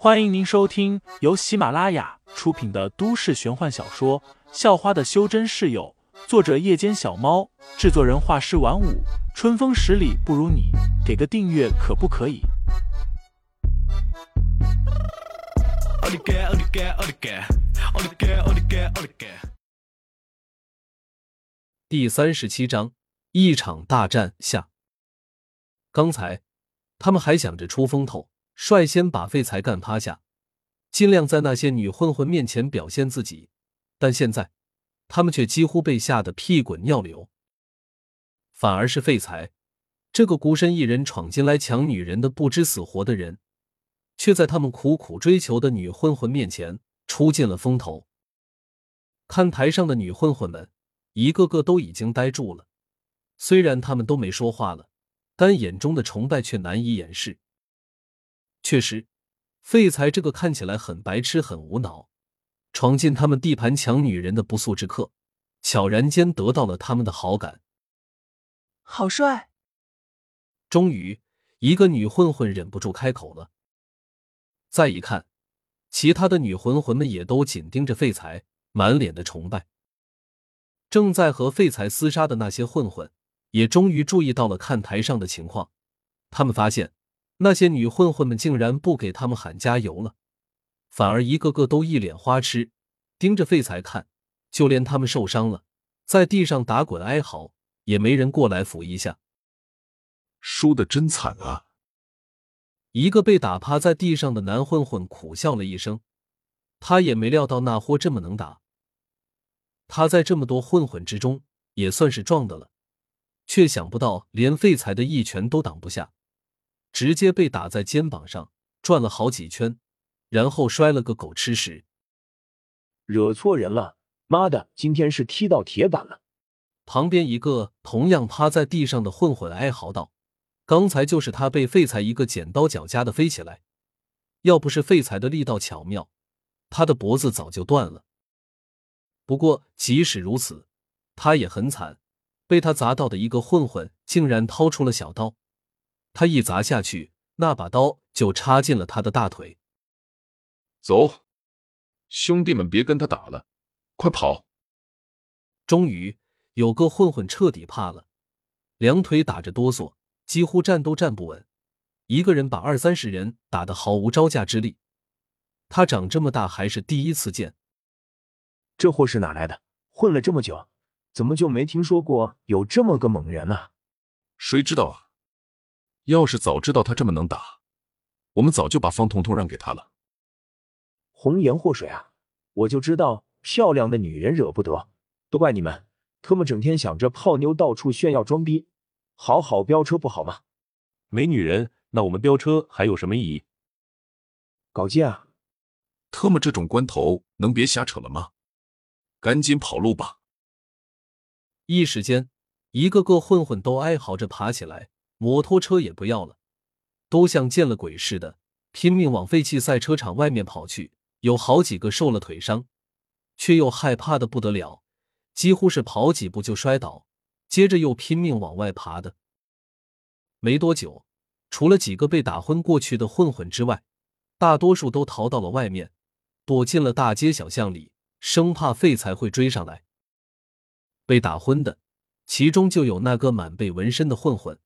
欢迎您收听由喜马拉雅出品的都市玄幻小说《校花的修真室友》，作者：夜间小猫，制作人：画师晚舞，春风十里不如你，给个订阅可不可以？第三十七章，一场大战下。刚才他们还想着出风头。率先把废材干趴下，尽量在那些女混混面前表现自己，但现在他们却几乎被吓得屁滚尿流。反而是废材这个孤身一人闯进来抢女人的不知死活的人，却在他们苦苦追求的女混混面前出尽了风头。看台上的女混混们，一个个都已经呆住了，虽然他们都没说话了，但眼中的崇拜却难以掩饰。确实，废材这个看起来很白痴、很无脑，闯进他们地盘抢女人的不速之客，悄然间得到了他们的好感。好帅！终于，一个女混混忍不住开口了。再一看，其他的女混混们也都紧盯着废材，满脸的崇拜。正在和废材厮杀的那些混混，也终于注意到了看台上的情况，他们发现。那些女混混们竟然不给他们喊加油了，反而一个个都一脸花痴，盯着废材看。就连他们受伤了，在地上打滚哀嚎，也没人过来扶一下。输的真惨啊！一个被打趴在地上的男混混苦笑了一声，他也没料到那货这么能打。他在这么多混混之中也算是壮的了，却想不到连废材的一拳都挡不下。直接被打在肩膀上转了好几圈，然后摔了个狗吃屎。惹错人了，妈的，今天是踢到铁板了！旁边一个同样趴在地上的混混哀嚎道：“刚才就是他被废材一个剪刀脚夹的飞起来，要不是废材的力道巧妙，他的脖子早就断了。不过即使如此，他也很惨，被他砸到的一个混混竟然掏出了小刀。”他一砸下去，那把刀就插进了他的大腿。走，兄弟们，别跟他打了，快跑！终于有个混混彻底怕了，两腿打着哆嗦，几乎站都站不稳。一个人把二三十人打得毫无招架之力。他长这么大还是第一次见。这货是哪来的？混了这么久，怎么就没听说过有这么个猛人呢？谁知道啊？要是早知道他这么能打，我们早就把方彤彤让给他了。红颜祸水啊！我就知道漂亮的女人惹不得，都怪你们，特么整天想着泡妞，到处炫耀装逼，好好飙车不好吗？没女人，那我们飙车还有什么意义？搞基啊！特么这种关头能别瞎扯了吗？赶紧跑路吧！一时间，一个个混混都哀嚎着爬起来。摩托车也不要了，都像见了鬼似的，拼命往废弃赛车场外面跑去。有好几个受了腿伤，却又害怕的不得了，几乎是跑几步就摔倒，接着又拼命往外爬的。没多久，除了几个被打昏过去的混混之外，大多数都逃到了外面，躲进了大街小巷里，生怕废材会追上来。被打昏的，其中就有那个满背纹身的混混。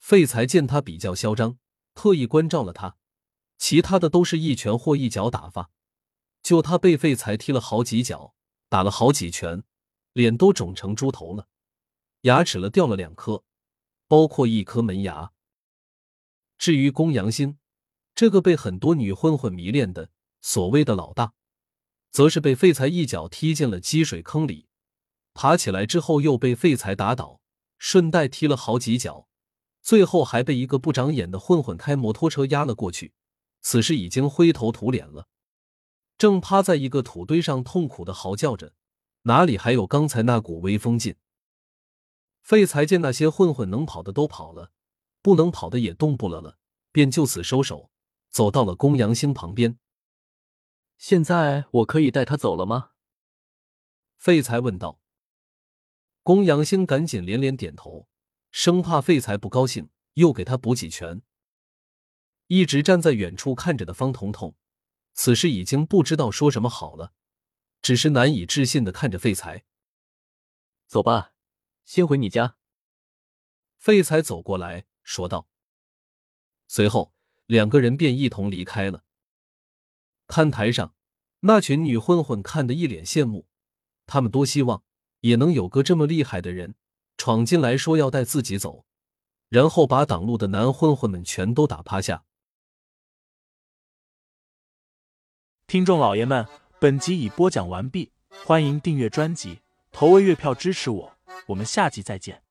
废材见他比较嚣张，特意关照了他，其他的都是一拳或一脚打发，就他被废材踢了好几脚，打了好几拳，脸都肿成猪头了，牙齿了掉了两颗，包括一颗门牙。至于公羊星，这个被很多女混混迷恋的所谓的老大，则是被废材一脚踢进了积水坑里，爬起来之后又被废材打倒，顺带踢了好几脚。最后还被一个不长眼的混混开摩托车压了过去，此时已经灰头土脸了，正趴在一个土堆上痛苦的嚎叫着，哪里还有刚才那股威风劲？废材见那些混混能跑的都跑了，不能跑的也动不了了，便就此收手，走到了公羊星旁边。现在我可以带他走了吗？废材问道。公羊星赶紧连连点头。生怕废材不高兴，又给他补几拳。一直站在远处看着的方彤彤，此时已经不知道说什么好了，只是难以置信的看着废材。走吧，先回你家。废材走过来说道。随后，两个人便一同离开了。看台上，那群女混混看得一脸羡慕，他们多希望也能有个这么厉害的人闯进来，说要带自己走，然后把挡路的男混混们全都打趴下。听众老爷们，本集已播讲完毕，欢迎订阅专辑，投喂月票支持我，我们下集再见。